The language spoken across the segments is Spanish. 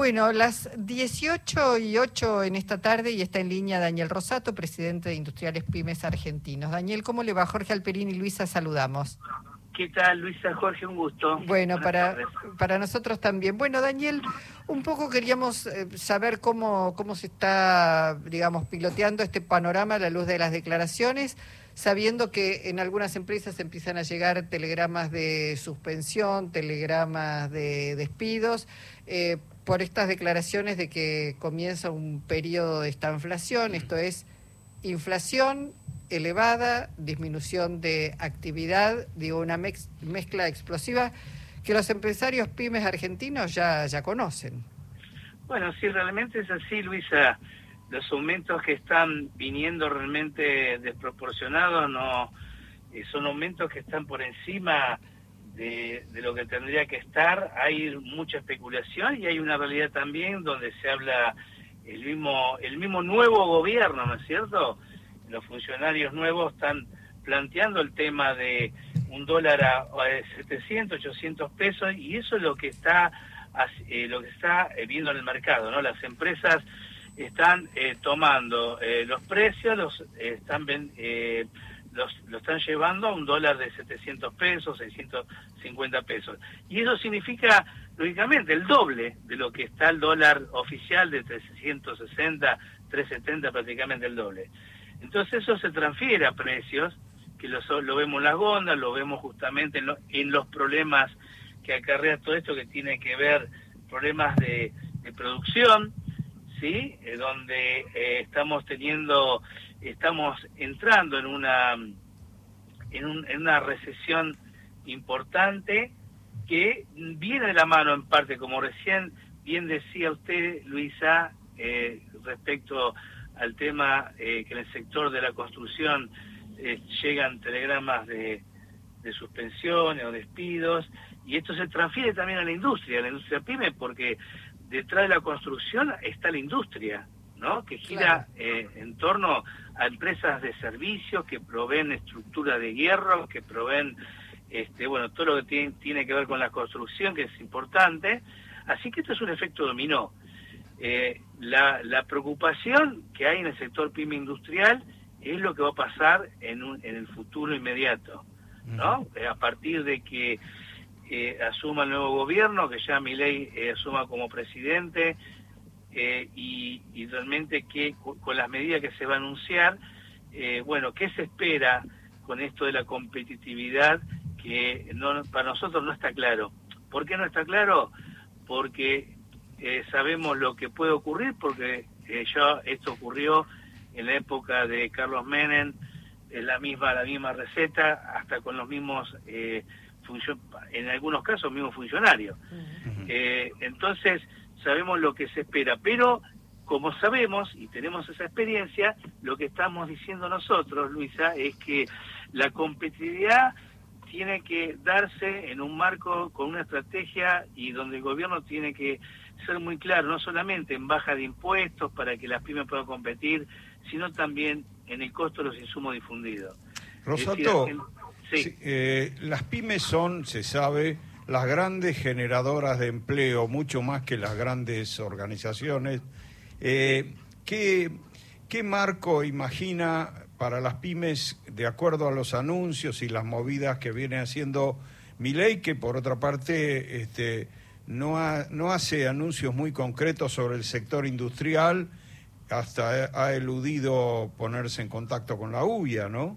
Bueno, las 18 y 8 en esta tarde y está en línea Daniel Rosato, presidente de Industriales Pymes Argentinos. Daniel, ¿cómo le va? Jorge Alperín y Luisa, saludamos. ¿Qué tal, Luisa? Jorge, un gusto. Bueno, para, para nosotros también. Bueno, Daniel, un poco queríamos eh, saber cómo, cómo se está, digamos, piloteando este panorama a la luz de las declaraciones sabiendo que en algunas empresas empiezan a llegar telegramas de suspensión, telegramas de despidos. Eh, por estas declaraciones de que comienza un periodo de estanflación, esto es inflación elevada, disminución de actividad, digo, una mezcla explosiva que los empresarios pymes argentinos ya, ya conocen. Bueno, sí, realmente es así, Luisa. Los aumentos que están viniendo realmente desproporcionados no eh, son aumentos que están por encima de, lo que tendría que estar, hay mucha especulación y hay una realidad también donde se habla el mismo, el mismo nuevo gobierno, ¿no es cierto? Los funcionarios nuevos están planteando el tema de un dólar a, 700, 800 pesos y eso es lo que está eh, lo que está eh, viendo en el mercado, ¿no? Las empresas están eh, tomando los precios, los están eh, los, lo están llevando a un dólar de 700 pesos, 650 pesos. Y eso significa, lógicamente, el doble de lo que está el dólar oficial de 360, 370, prácticamente el doble. Entonces eso se transfiere a precios, que lo, lo vemos en las gondas, lo vemos justamente en, en, los problemas que acarrea todo esto que tiene que ver problemas de, producción, ¿sí? Eh, donde eh, estamos teniendo estamos entrando en una en, una recesión importante que viene de la mano en parte, como recién bien decía usted, Luisa, eh, respecto al tema eh, que en el sector de la construcción eh, llegan telegramas de, de suspensiones o despidos, y esto se transfiere también a la industria, a la industria pyme, porque detrás de la construcción está la industria, ¿no? que gira en torno a empresas de servicios que proveen estructura de hierro, que proveen este, bueno, todo lo que tiene, que ver con la construcción, que es importante. Así que esto es un efecto dominó. Eh, la, preocupación que hay en el sector pyme industrial es lo que va a pasar en, en el futuro inmediato, ¿no? Eh, a partir de que eh, asuma el nuevo gobierno, que ya Milei eh, asuma como presidente, eh, y, realmente que con las medidas que se va a anunciar, eh, bueno, ¿qué se espera con esto de la competitividad que no, para nosotros no está claro? ¿Por qué no está claro? Porque eh, sabemos lo que puede ocurrir, porque ya esto ocurrió en la época de Carlos Menem, en la misma, la misma receta, hasta con los mismos, en algunos casos, mismos funcionarios. entonces, sabemos lo que se espera, pero como sabemos y tenemos esa experiencia, lo que estamos diciendo nosotros, Luisa, es que la competitividad tiene que darse en un marco con una estrategia y donde el gobierno tiene que ser muy claro, no solamente en baja de impuestos para que las pymes puedan competir, sino también en el costo de los insumos difundidos. Rosato, sí. Eh, las pymes son, se sabe, las grandes generadoras de empleo, mucho más que las grandes organizaciones. Eh, ¿qué, marco imagina para las pymes de acuerdo a los anuncios y las movidas que viene haciendo ley, que por otra parte este, no, no hace anuncios muy concretos sobre el sector industrial, hasta ha eludido ponerse en contacto con la UBIA, ¿no?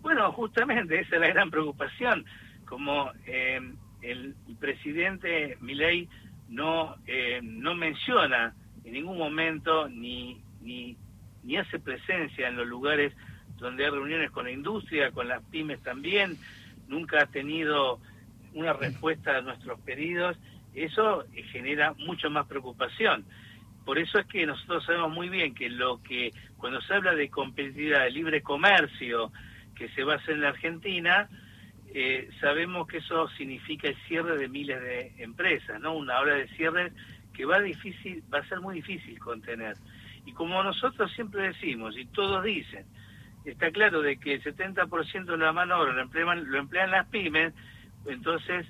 Bueno, justamente esa es la gran preocupación como eh, el presidente Milei no, eh, no menciona en ningún momento ni, ni, ni hace presencia en los lugares donde hay reuniones con la industria, con las pymes también, nunca ha tenido una respuesta a nuestros pedidos, eso genera mucho más preocupación. Por eso es que nosotros sabemos muy bien que lo que cuando se habla de competitividad, de libre comercio que se va a hacer en la Argentina, eh, sabemos que eso significa el cierre de miles de empresas, ¿no? Una hora de cierre que va difícil, va a ser muy difícil contener. Y como nosotros siempre decimos y todos dicen, está claro de que el 70% de la mano obra lo emplean, lo emplean las pymes, entonces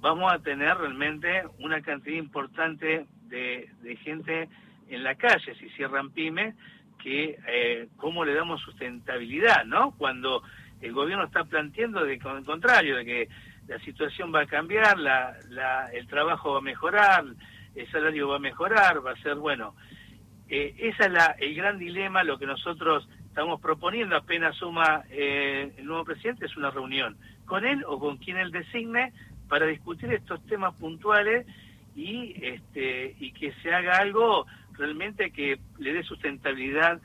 vamos a tener realmente una cantidad importante de, gente en la calle, si cierran pymes, que eh, cómo le damos sustentabilidad, ¿no? Cuando el gobierno está planteando de con el contrario, de que la situación va a cambiar, la, el trabajo va a mejorar, el salario va a mejorar, va a ser bueno. Eh, esa es la, el gran dilema, lo que nosotros estamos proponiendo apenas suma eh, el nuevo presidente es una reunión con él o con quien él designe para discutir estos temas puntuales y este y que se haga algo realmente que le dé sustentabilidad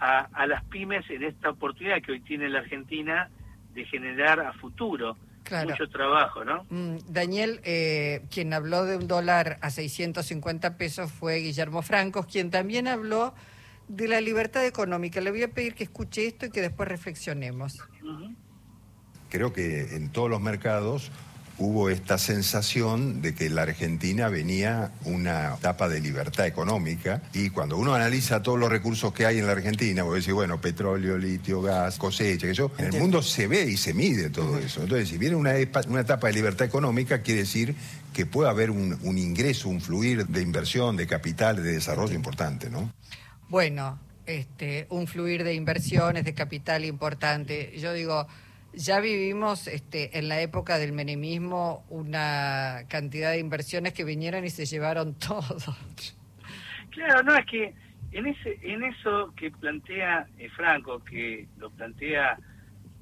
a, las pymes en esta oportunidad que hoy tiene la Argentina de generar a futuro mucho trabajo, ¿no? Mm, Daniel, eh, quien habló de un dólar a 650 pesos fue Guillermo Francos, quien también habló de la libertad económica. Le voy a pedir que escuche esto y que después reflexionemos. Creo que en todos los mercados hubo esta sensación de que la Argentina venía una etapa de libertad económica y cuando uno analiza todos los recursos que hay en la Argentina, vos decís, bueno, petróleo, litio, gas, cosecha, que yo, en el mundo se ve y se mide todo eso. Entonces, si viene una, una etapa de libertad económica, quiere decir que puede haber un, un ingreso, un fluir de inversión, de capital, de desarrollo importante, ¿no? Bueno, este, un fluir de inversiones, de capital importante. Yo digo, ya vivimos este, en la época del menemismo una cantidad de inversiones que vinieron y se llevaron todo. Claro, no, es que en, ese, en eso que plantea eh, Franco, que lo plantea,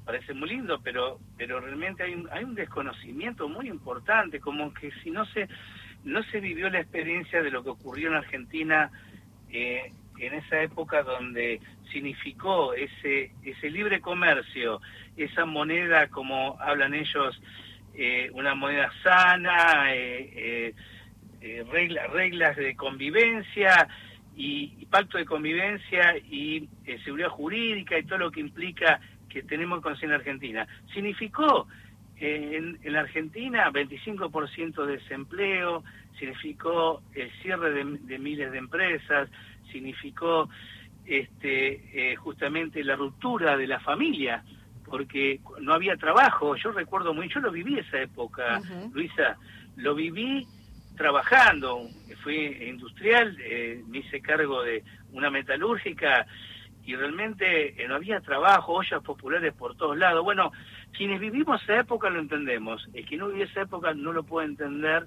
parece muy lindo, pero, pero realmente hay un, hay un desconocimiento muy importante, como que si no se, no se vivió la experiencia de lo que ocurrió en Argentina eh, en esa época donde significó ese, ese libre comercio, esa moneda, como hablan ellos, eh, una moneda sana, eh, eh, reglas de convivencia y, pacto de convivencia y seguridad jurídica y todo lo que implica que tenemos en Argentina. Significó en, en la Argentina 25% de desempleo, significó el cierre de miles de empresas, significó este, eh, justamente la ruptura de la familia, porque no había trabajo. Yo recuerdo muy, yo lo viví esa época, Luisa, lo viví trabajando, fui industrial, eh, me hice cargo de una metalúrgica y realmente eh, no había trabajo, ollas populares por todos lados. Bueno, quienes vivimos esa época lo entendemos, el que no vivió esa época no lo puede entender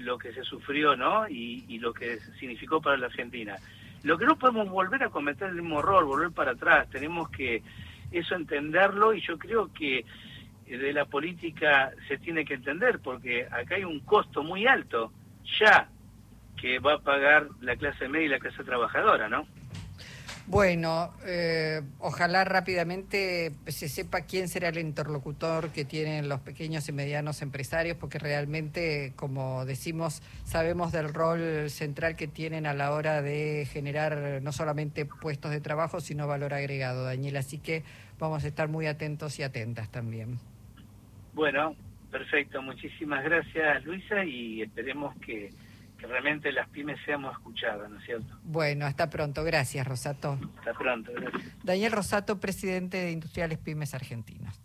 lo que se sufrió, ¿no? Y, y lo que significó para la Argentina. Lo que no podemos volver a cometer el mismo error, volver para atrás, tenemos que eso entenderlo y yo creo que eh, de la política se tiene que entender porque acá hay un costo muy alto ya que va a pagar la clase media y la clase trabajadora, ¿no? Bueno, eh, ojalá rápidamente se sepa quién será el interlocutor que tienen los pequeños y medianos empresarios, porque realmente, como decimos, sabemos del rol central que tienen a la hora de generar no solamente puestos de trabajo, sino valor agregado, Daniel. Así que vamos a estar muy atentos y atentas también. Bueno, perfecto. Muchísimas gracias, Luisa, y esperemos que que realmente las pymes seamos escuchadas, ¿no es cierto? Bueno, hasta pronto. Gracias, Rosato. Hasta pronto, gracias. Daniel Rosato, presidente de Industriales Pymes Argentinos.